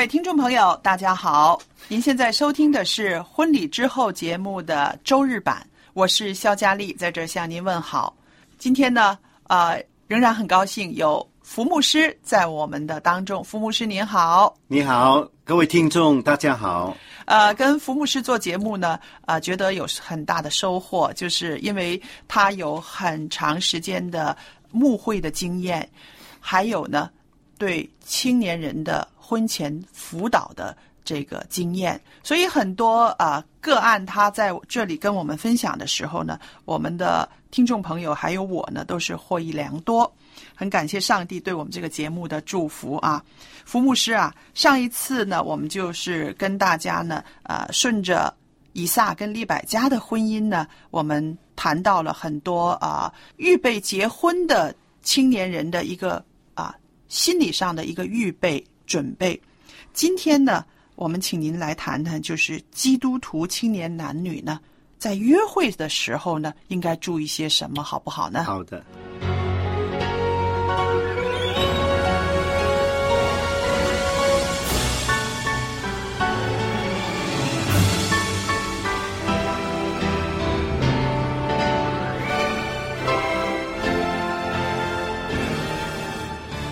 位听众朋友，大家好！您现在收听的是《婚礼之后》节目的周日版，我是肖佳丽，在这向您问好。今天呢，呃，仍然很高兴有福牧师在我们的当中。福牧师您好，你好，各位听众，大家好。呃，跟福牧师做节目呢，呃，觉得有很大的收获，就是因为他有很长时间的牧会的经验，还有呢，对青年人的婚前辅导的这个经验，所以很多啊、个案，他在这里跟我们分享的时候呢，我们的听众朋友还有我呢，都是获益良多。很感谢上帝对我们这个节目的祝福啊，福牧师啊，上一次呢，我们就是跟大家呢，呃，顺着以撒跟利百加的婚姻呢，我们谈到了很多啊、预备结婚的青年人的一个、心理上的一个预备准备。今天呢，我们请您来谈谈，就是基督徒青年男女呢，在约会的时候呢，应该注意些什么，好不好呢？好的，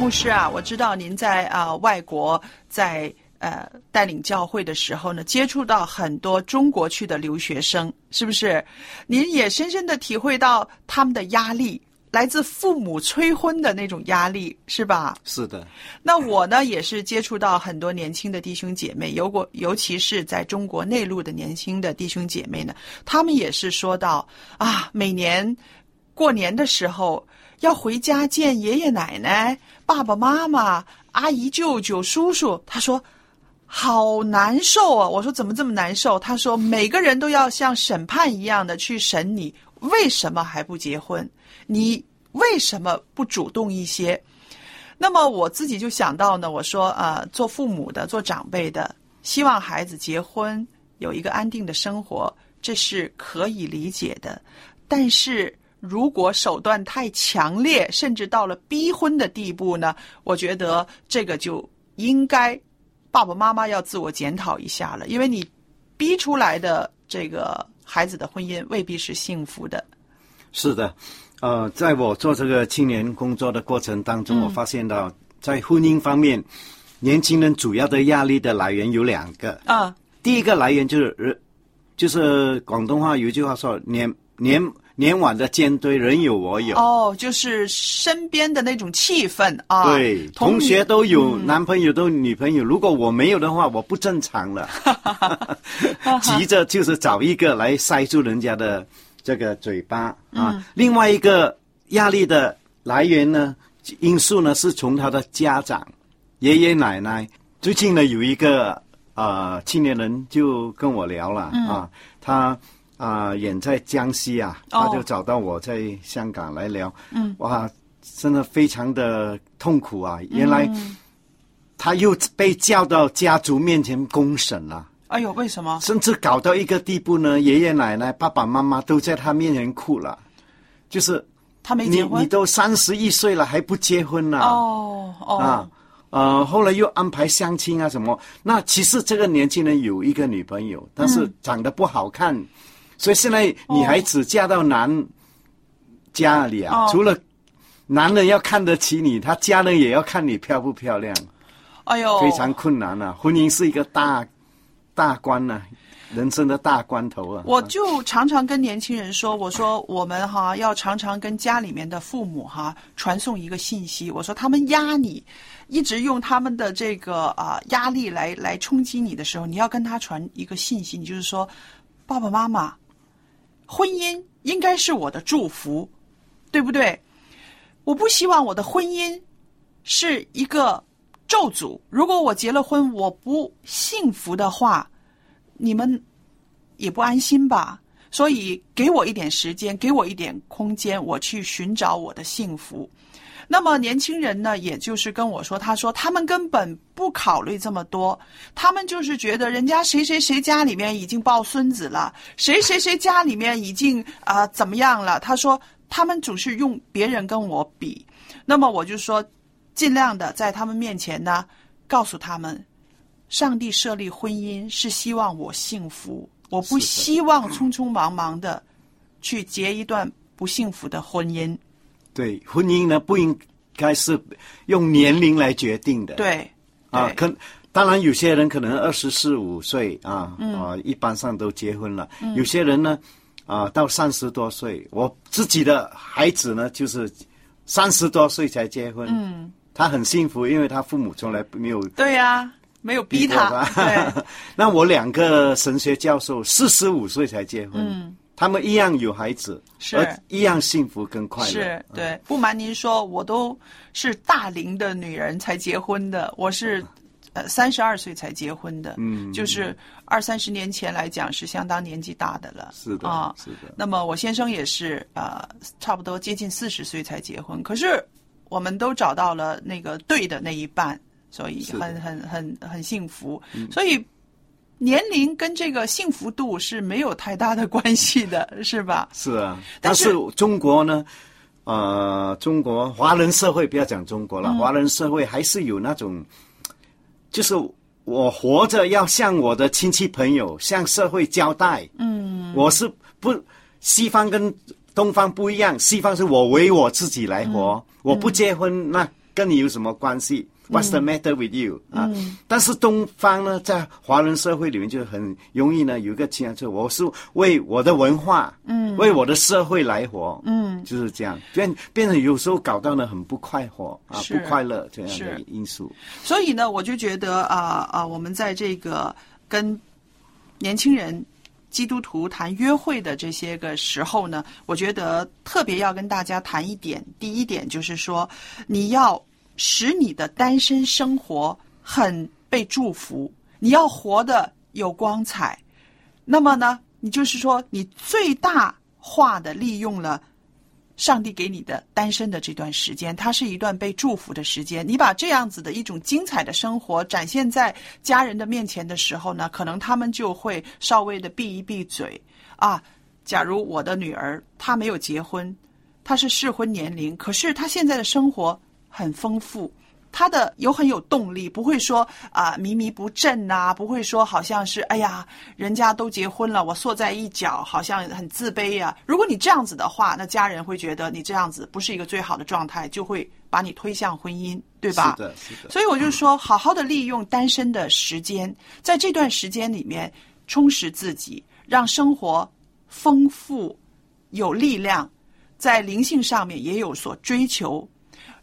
牧师啊，我知道您在啊、外国在呃带领教会的时候呢，接触到很多中国去的留学生，是不是？您也深深的体会到他们的压力，来自父母催婚的那种压力，是吧？是的，那我呢，也是接触到很多年轻的弟兄姐妹，尤过尤其是在中国内陆的年轻的弟兄姐妹呢，他们也是说到啊，每年过年的时候要回家见爷爷奶奶、爸爸妈妈、阿姨、舅舅、叔叔。他说好难受啊！我说怎么这么难受？他说每个人都要像审判一样的去审你，为什么还不结婚？你为什么不主动一些？那么我自己就想到呢，我说呃，做父母的、做长辈的，希望孩子结婚有一个安定的生活，这是可以理解的。但是如果手段太强烈，甚至到了逼婚的地步呢，我觉得这个就应该爸爸妈妈要自我检讨一下了，因为你逼出来的这个孩子的婚姻未必是幸福的。是的。呃，在我做这个青年工作的过程当中，嗯我发现到在婚姻方面，年轻人主要的压力的来源有两个。啊，第一个来源就是人，就是广东话有一句话说“年年年晚的尖堆，人有我有”哦，就是身边的那种气氛啊，对，同学都有、嗯。男朋友都有女朋友，如果我没有的话，我不正常了。急着就是找一个来塞住人家的这个嘴巴啊。嗯。另外一个压力的来源呢，因素呢是从他的家长、爷爷奶奶。最近呢，有一个呃青年人就跟我聊了、嗯。啊，他啊、远在江西啊，哦。他就找到我在香港来聊。嗯，哇，真的非常的痛苦啊！原来嗯。他又被叫到家族面前公审了，哎呦，为什么？甚至搞到一个地步呢，爷爷奶奶、爸爸妈妈都在他面前哭了，就是你他没结婚？你都三十一岁了还不结婚呢、哦哦、啊，呃，后来又安排相亲啊什么。那其实这个年轻人有一个女朋友，但是长得不好看，所以现在女孩子嫁到男家里啊，哦除了男人要看得起你，他家人也要看你漂不漂亮，哎呦，非常困难啊。婚姻是一个大大关呐、人生的大关头啊。我就常常跟年轻人说，我说我们哈要常常跟家里面的父母哈传送一个信息，我说他们压你，一直用他们的这个啊、压力来来冲击你的时候，你要跟他传一个信息，你就是说，爸爸妈妈，婚姻应该是我的祝福，对不对？我不希望我的婚姻是一个咒诅。如果我结了婚，我不幸福的话，你们也不安心吧？所以给我一点时间，给我一点空间，我去寻找我的幸福。那么年轻人呢，也就是跟我说，他说他们根本不考虑这么多，他们就是觉得人家谁谁谁家里面已经抱孙子了，谁谁谁家里面已经啊、怎么样了？他说他们总是用别人跟我比，那么我就说，尽量的在他们面前呢，告诉他们，上帝设立婚姻是希望我幸福，我不希望匆匆忙忙的去结一段不幸福的婚姻。对婚姻呢，不应该是用年龄来决定的。对，啊，可当然有些人可能二十四五岁啊，嗯。啊，一般上都结婚了。有些人呢，啊，到三十多岁，我自己的孩子呢，就是三十多岁才结婚。嗯，他很幸福，因为他父母从来没有对呀、没有逼过他，对，那我两个神学教授四十五岁才结婚，他们一样有孩子，嗯是。而一样幸福跟快乐。是对。不瞒您说，我都是大龄的女人才结婚的，我是呃三十二岁才结婚的，嗯。就是二三十年前来讲是相当年纪大的了，是的啊，是的。那么我先生也是呃差不多接近四十岁才结婚，可是我们都找到了那个对的那一半，所以很很很很幸福，所以。年龄跟这个幸福度是没有太大的关系的，是吧？是啊，但是中国呢，呃，中国华人社会不要讲中国了，嗯华人社会还是有那种，就是我活着要向我的亲戚朋友、向社会交代。嗯，我是不西方跟东方不一样，西方是我为我自己来活，嗯我不结婚，那跟你有什么关系？What's the matter with you？、啊，嗯但是东方呢，在华人社会里面就很容易呢，有一个倾向，就是我是为我的文化，嗯，为我的社会来活，嗯，就是这样，变变成有时候搞到呢很不快活啊，不快乐这样的因素。所以呢，我就觉得啊啊、我们在这个跟年轻人、基督徒谈约会的这些个时候呢，我觉得特别要跟大家谈一点。第一点就是说，你要使你的单身生活很被祝福，你要活得有光彩。那么呢，你就是说，你最大化的利用了上帝给你的单身的这段时间，它是一段被祝福的时间。你把这样子的一种精彩的生活展现在家人的面前的时候呢，可能他们就会稍微的闭一闭嘴啊。假如我的女儿她没有结婚，她是适婚年龄，可是她现在的生活很丰富。他的有很有动力，不会说啊迷迷不振呐、不会说好像是哎呀，人家都结婚了，我缩在一角，好像很自卑呀、如果你这样子的话，那家人会觉得你这样子不是一个最好的状态，就会把你推向婚姻，对吧？是的，是的。所以我就说，好好的利用单身的时间，在这段时间里面充实自己，让生活丰富、有力量，在灵性上面也有所追求，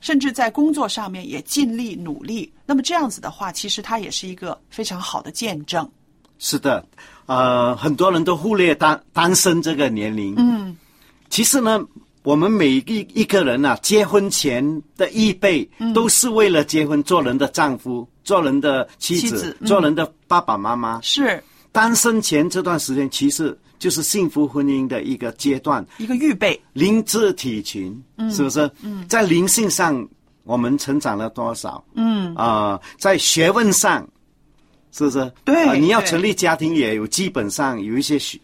甚至在工作上面也尽力努力。那么这样子的话，其实它也是一个非常好的见证。是的，呃，很多人都忽略单单身这个年龄。嗯，其实呢，我们每一一个人啊，结婚前的预备，嗯都是为了结婚，做人的丈夫，做人的妻子，妻子嗯做人的爸爸妈妈。是单身前这段时间，其实就是幸福婚姻的一个阶段，一个预备，灵智体群，是不是？嗯，在灵性上我们成长了多少？嗯啊、在学问上，是不是？对啊你要成立家庭，也有基本上有一些需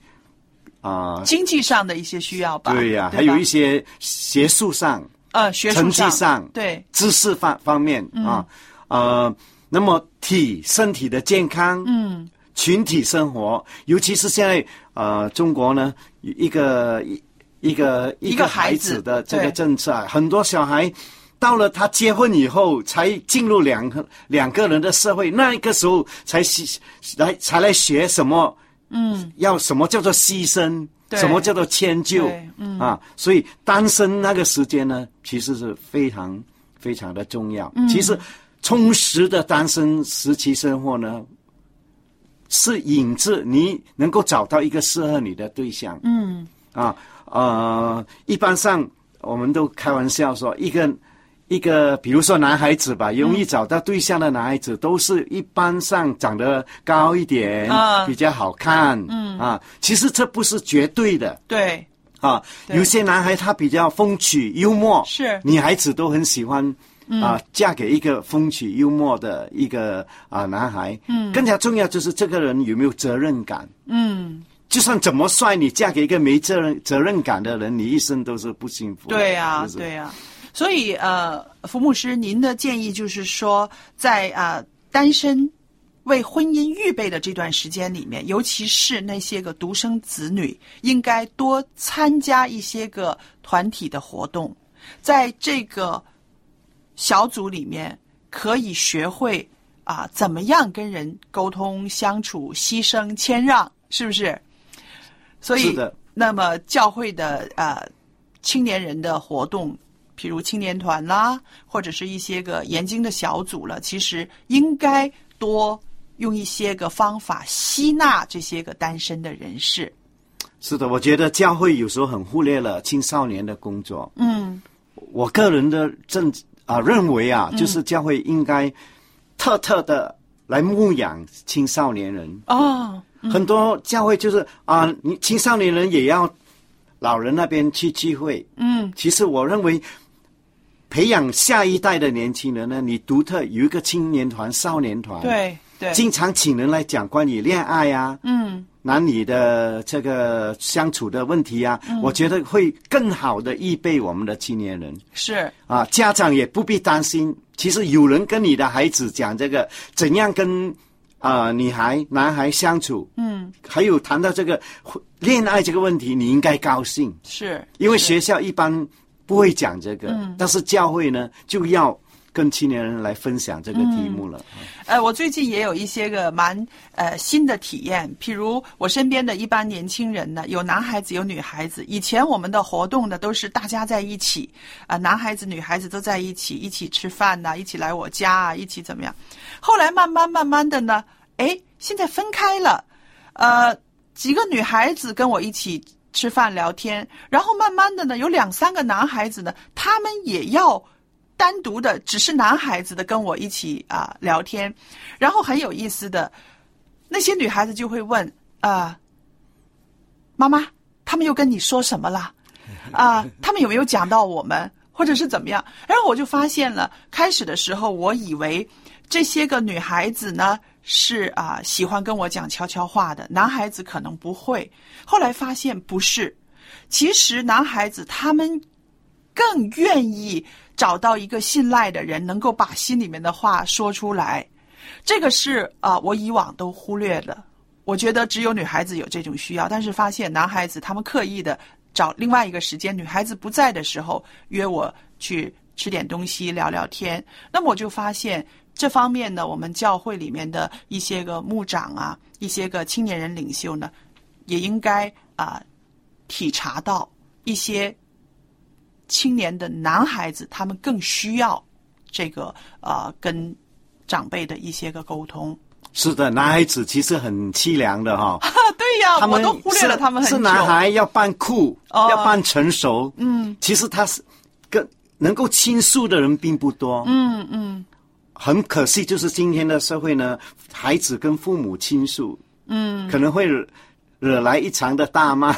啊，经济上的一些需要吧。对呀、吧还有一些学术上、呃学术成绩上对知识方方面嗯啊，呃，那么体身体的健康，嗯，群体生活，尤其是现在呃，中国呢一个一一个一个孩孩子子的这个政策啊，很多小孩。到了他结婚以后，才进入两个两个人的社会，那个时候才牺来才来学什么，嗯，要什么叫做牺牲，对什么叫做迁就，嗯啊，所以单身那个时间呢，其实是非常非常的重要。嗯其实充实的单身时期生活呢，是引致你能够找到一个适合你的对象。嗯啊呃，一般上我们都开玩笑说，一个一个，比如说男孩子吧，容易找到对象的男孩子，都是一般上长得高一点，啊比较好看。嗯啊，其实这不是绝对的。对啊，有些男孩他比较风趣幽默，是女孩子都很喜欢啊、嫁给一个风趣幽默的一个啊男孩。嗯，更加重要就是这个人有没有责任感。嗯就算怎么帅，你嫁给一个没责任责任感的人，你一生都是不幸福。对呀、是是对呀、所以呃，福牧师，您的建议就是说，在啊、呃单身为婚姻预备的这段时间里面，尤其是那些个独生子女，应该多参加一些个团体的活动，在这个小组里面可以学会啊、怎么样跟人沟通相处、牺牲谦让，是不是？所以是的，那么教会的呃青年人的活动，譬如青年团啦，或者是一些个研经的小组了，其实应该多用一些个方法吸纳这些个单身的人士。是的，我觉得教会有时候很忽略了青少年的工作。嗯，我个人的正啊认为啊，就是教会应该特特的来牧养青少年人。哦，很多教会就是啊，你青少年人也要老人那边去聚会。嗯，其实我认为培养下一代的年轻人呢，你独特有一个青年团、少年团，，对对，经常请人来讲关于恋爱啊，嗯男女的这个相处的问题啊，我觉得会更好的预备我们的青年人。是。啊，家长也不必担心。其实有人跟你的孩子讲这个怎样跟啊、女孩、男孩相处，嗯。还有谈到这个恋爱这个问题，你应该高兴，是，因为学校一般不会讲这个，嗯。但是教会呢就要跟青年人来分享这个题目了。呃，我最近也有一些个蛮呃新的体验，譬如我身边的一般年轻人呢，有男孩子有女孩子。以前我们的活动呢都是大家在一起，啊、男孩子女孩子都在一起，一起吃饭呐、一起来我家啊，一起怎么样？后来慢慢慢慢的呢，哎，现在分开了，呃，几个女孩子跟我一起吃饭聊天，然后慢慢的呢，有两三个男孩子呢，他们也要。单独的，只是男孩子的跟我一起啊、聊天，然后很有意思的，那些女孩子就会问啊、妈妈，他们又跟你说什么了？啊、他们有没有讲到我们，或者是怎么样？然后我就发现了，开始的时候我以为这些个女孩子呢是啊、喜欢跟我讲悄悄话的，男孩子可能不会。后来发现不是，其实男孩子他们更愿意找到一个信赖的人，能够把心里面的话说出来。这个是啊、我以往都忽略了。我觉得只有女孩子有这种需要，但是发现男孩子他们刻意的找另外一个时间，女孩子不在的时候约我去吃点东西聊聊天。那么我就发现这方面呢，我们教会里面的一些个牧长啊，一些个青年人领袖呢，也应该啊、体察到一些青年的男孩子，他们更需要这个呃跟长辈的一些个沟通。是的，男孩子其实很凄凉的哈、啊，对呀、他们我都忽略了是是他们很久。男孩要扮酷，哦要扮成熟。嗯，其实他是跟能够倾诉的人并不多。嗯嗯很可惜，就是今天的社会呢，孩子跟父母倾诉，嗯，可能会惹惹来一场的大骂。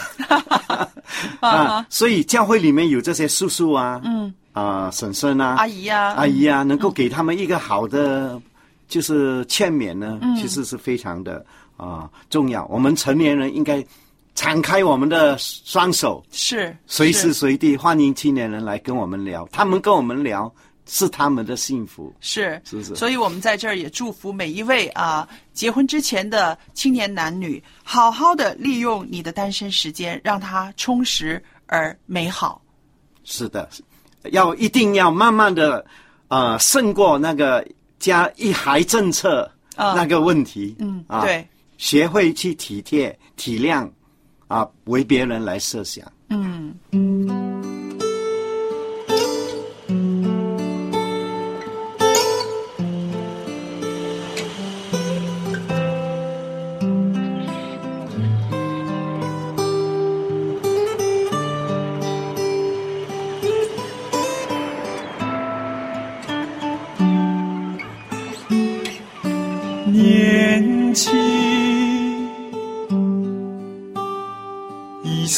啊。所以教会里面有这些叔叔啊，嗯。啊、婶婶啊、阿姨啊、阿姨啊，能够给他们一个好的就是劝勉呢，嗯。其实是非常的啊、重要。我们成年人应该敞开我们的双手，是。随时随地欢迎青年人来跟我们聊，他们跟我们聊是他们的幸福。是是不是所以我们在这儿也祝福每一位啊结婚之前的青年男女，好好的利用你的单身时间，让它充实而美好。是的，要一定要慢慢的呃胜过那个加一孩政策啊那个问题。嗯，啊，对，学会去体贴体谅啊，为别人来设想。嗯。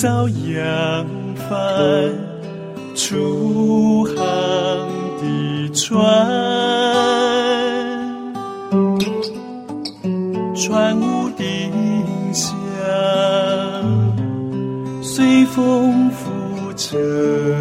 一艘扬帆出航的船，船屋顶下，随风浮沉。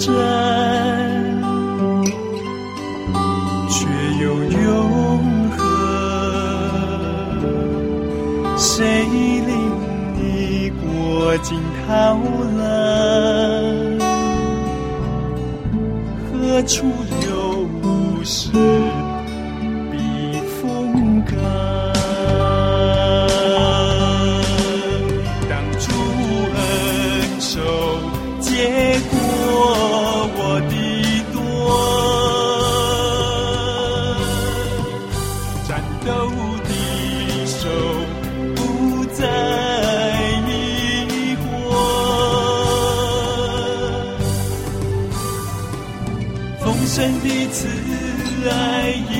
家斗的手不再疑惑。丰盛的慈爱引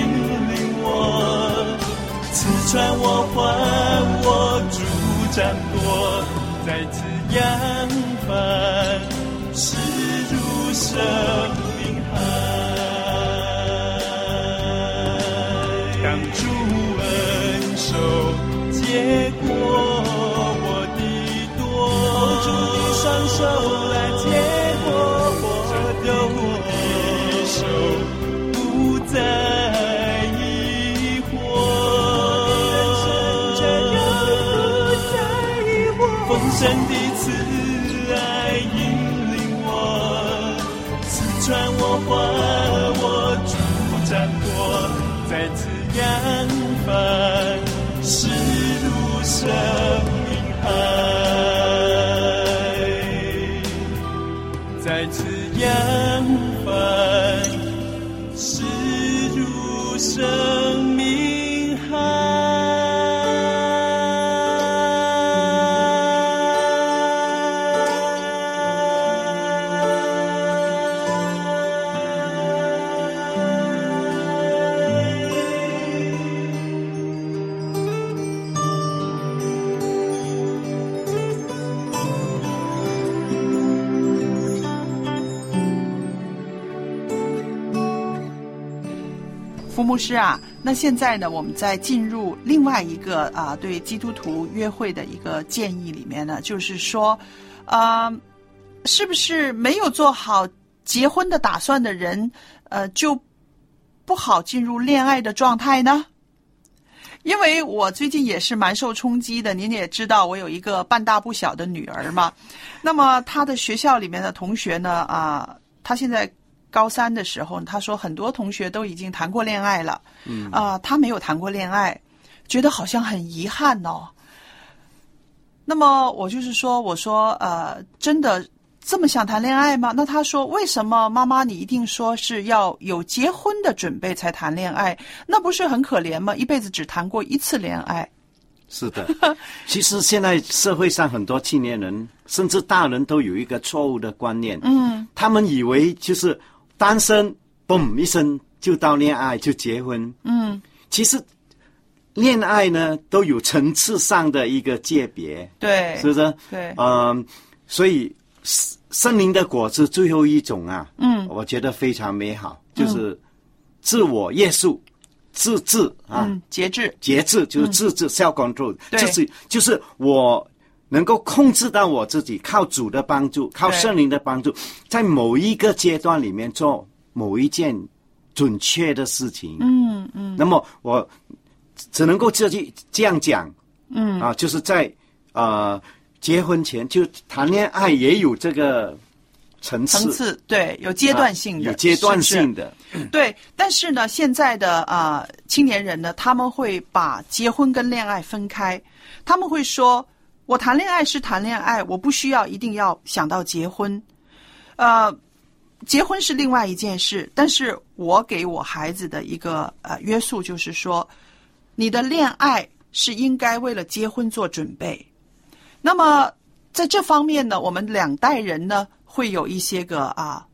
领我，刺穿我，还我，主掌舵，再次扬帆，驶入生我，还我，主掌舵，再次扬帆，驶入生命海，师啊，那现在呢，我们在进入另外一个啊、对基督徒约会的一个建议里面呢，就是说，啊、是不是没有做好结婚的打算的人，呃，就不好进入恋爱的状态呢？因为我最近也是蛮受冲击的，您也知道，我有一个半大不小的女儿嘛。那么她的学校里面的同学呢，啊，她现在高三的时候，他说很多同学都已经谈过恋爱了，嗯，啊，他没有谈过恋爱，觉得好像很遗憾哦。那么我就是说，我说，呃，真的。这么想谈恋爱吗？那他说：“为什么妈妈你一定说是要有结婚的准备才谈恋爱？那不是很可怜吗？一辈子只谈过一次恋爱。”是的，其实现在社会上很多青年人，甚至大人都有一个错误的观念。嗯，他们以为就是单身，嘣一声就到恋爱就结婚。嗯，其实恋爱呢都有层次上的一个界别。对，是不是？对，嗯，所以。森林的果子最后一种啊，嗯，我觉得非常美好，就是自我约束、自制啊，节制、节制就是自制，self control，就是就是我能够控制到我自己，靠主的帮助，靠圣灵的帮助，在某一个阶段里面做某一件准确的事情，嗯嗯，那么我只能够这句这样讲，嗯。啊，就是在呃。结婚前就谈恋爱也有这个层次，层次对，有阶段性的，有阶段性的，对。但是呢，现在的啊青年人呢，他们会把结婚跟恋爱分开，他们会说：“我谈恋爱是谈恋爱，我不需要一定要想到结婚，呃，结婚是另外一件事。”但是我给我孩子的一个呃约束就是说，你的恋爱是应该为了结婚做准备。那么，在这方面呢，我们两代人呢会有一些个啊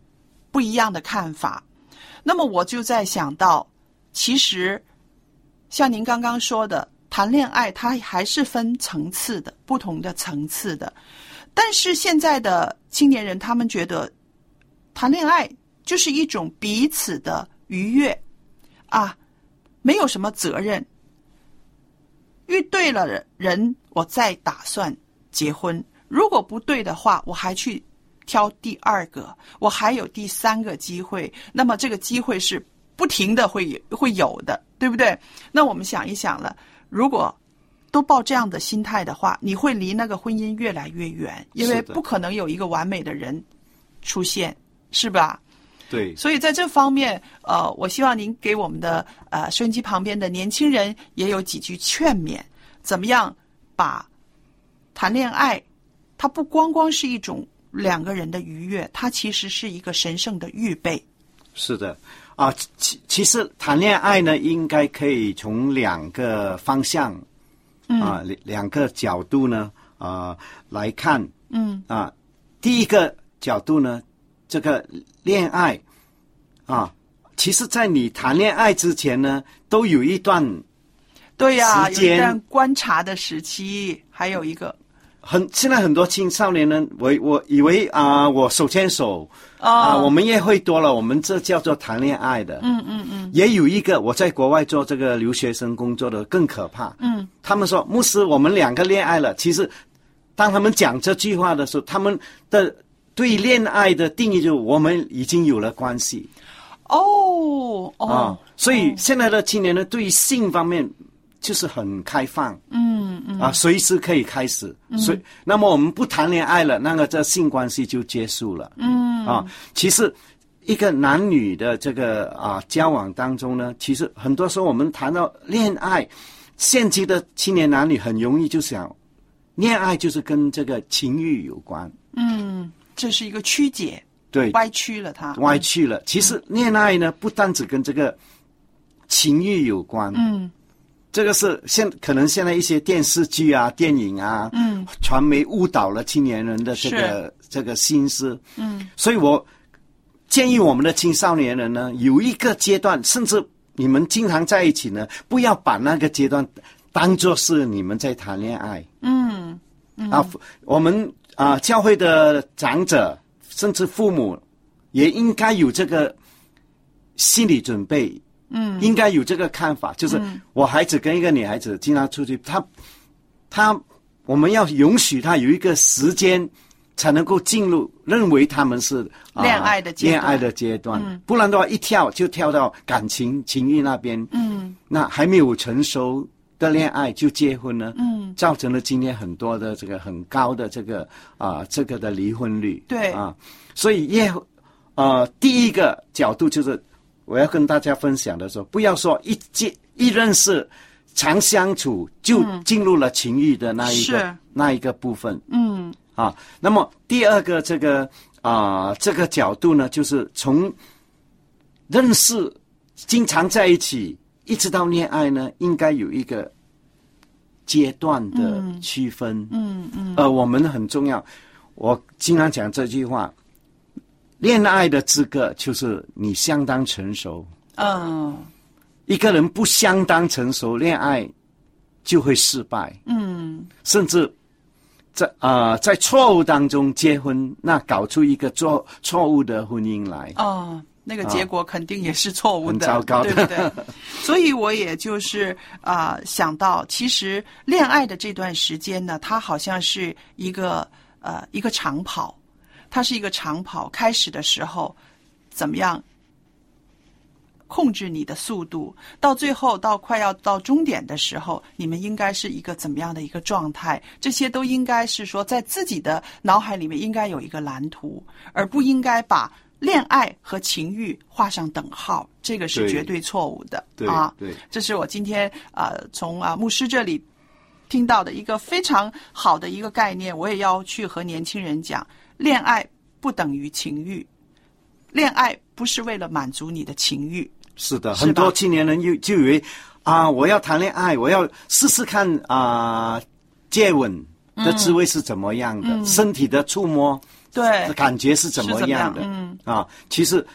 不一样的看法。那么我就在想到，其实像您刚刚说的，谈恋爱它还是分层次的，不同的层次的。但是现在的青年人，他们觉得谈恋爱就是一种彼此的愉悦啊，没有什么责任。遇对了人，我再打算。结婚如果不对的话，我还去挑第二个，我还有第三个机会。那么这个机会是不停的会会有的，对不对？那我们想一想了，如果都抱这样的心态的话，你会离那个婚姻越来越远，因为不可能有一个完美的人出现，是吧？对。所以在这方面，呃，我希望您给我们的呃收音机旁边的年轻人也有几句劝勉，怎么样把。谈恋爱，它不光光是一种两个人的愉悦，它其实是一个神圣的预备。是的，啊，其其实谈恋爱呢，应该可以从两个方向，啊，两两个角度呢，啊来看。嗯。啊，第一个角度呢，这个恋爱，啊，其实，在你谈恋爱之前呢，都有一段，对呀，有一段观察的时期，还有一个。很现在很多青少年呢，我我以为啊，我手牵手啊，我们约会多了，我们这叫做谈恋爱的。嗯嗯嗯。也有一个我在国外做这个留学生工作的更可怕。嗯。他们说牧师，我们两个恋爱了。其实，当他们讲这句话的时候，他们的对恋爱的定义就我们已经有了关系。哦哦。啊，所以现在的青年呢对性方面。就是很开放，嗯嗯啊，随时可以开始，所以那么我们不谈恋爱了，那个这性关系就结束了，嗯。啊，其实一个男女的这个啊交往当中呢，其实很多时候我们谈到恋爱，现今的青年男女很容易就想，恋爱就是跟这个情欲有关，嗯，这是一个曲解，对，歪曲了它，歪曲了。其实恋爱呢，不单只跟这个情欲有关，嗯。这个是现可能现在一些电视剧啊、电影啊，嗯，传媒误导了青年人的这个这个心思，嗯，所以我建议我们的青少年人呢，有一个阶段，甚至你们经常在一起呢，不要把那个阶段当做是你们在谈恋爱，嗯，啊，我们啊，教会的长者甚至父母也应该有这个心理准备。嗯，应该有这个看法，就是我孩子跟一个女孩子经常出去，他他我们要允许他有一个时间才能够进入认为他们是、啊恋爱的恋爱的阶段，不然的话一跳就跳到感情情欲那边，嗯。那还没有成熟的恋爱就结婚呢，嗯，造成了今天很多的这个很高的这个啊、这个的离婚率，对。啊，所以也呃第一个角度就是我要跟大家分享的时候，不要说一见一认识。常相处就进入了情欲的那一个、是那一个部分，嗯啊，那么第二个这个啊、这个角度呢，就是从认识、经常在一起，一直到恋爱呢，应该有一个阶段的区分。嗯嗯呃，我们很重要。我经常讲这句话：恋爱的资格就是你相当成熟。嗯一个人不相当成熟，恋爱就会失败。嗯甚至在啊、在错误当中结婚，那搞出一个错错误的婚姻来。哦，那个结果肯定也是错误的，很糟糕的对不对？所以我也就是啊、想到，其实恋爱的这段时间呢，它好像是一个呃一个长跑，它是一个长跑。开始的时候怎么样控制你的速度，到最后到快要到终点的时候，你们应该是一个怎么样的一个状态？这些都应该是说在自己的脑海里面应该有一个蓝图，而不应该把恋爱和情欲画上等号，这个是绝对错误的对啊。对这是我今天呃从啊牧师这里听到的一个非常好的一个概念，我也要去和年轻人讲：恋爱不等于情欲，恋爱不是为了满足你的情欲。是的，是很多青年人就就以为啊，我要谈恋爱，我要试试看啊、接吻的滋味是怎么样的，身体的触摸对，感觉是怎么样的。啊，其实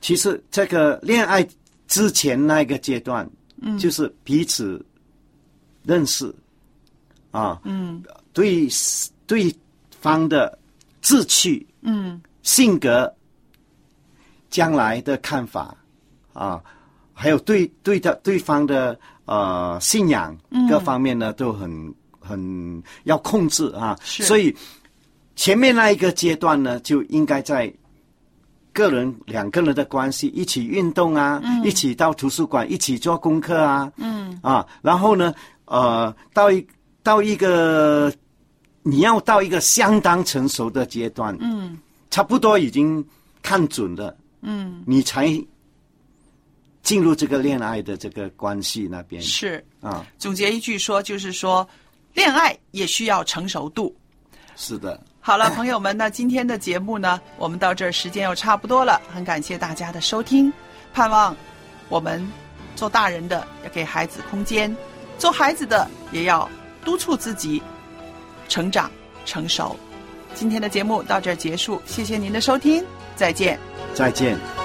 其实这个恋爱之前那个阶段，嗯，就是彼此认识啊，嗯。对对方的志趣、嗯。性格、将来的看法啊，还有对对的对方的呃信仰嗯。各方面呢，都很很要控制啊。是。所以前面那一个阶段呢，就应该在个人两个人的关系一起运动啊，一起到图书馆一起做功课啊，嗯。啊，然后呢，呃，到一到一个你要到一个相当成熟的阶段，嗯。差不多已经看准了，嗯，你才进入这个恋爱的这个关系那边。是。啊，总结一句说，就是说，恋爱也需要成熟度。是的，好了，朋友们，那今天的节目呢，我们到这儿时间又差不多了，很感谢大家的收听，盼望我们做大人的要给孩子空间，做孩子的也要督促自己成长成熟。今天的节目到这儿结束，谢谢您的收听，再见。再见。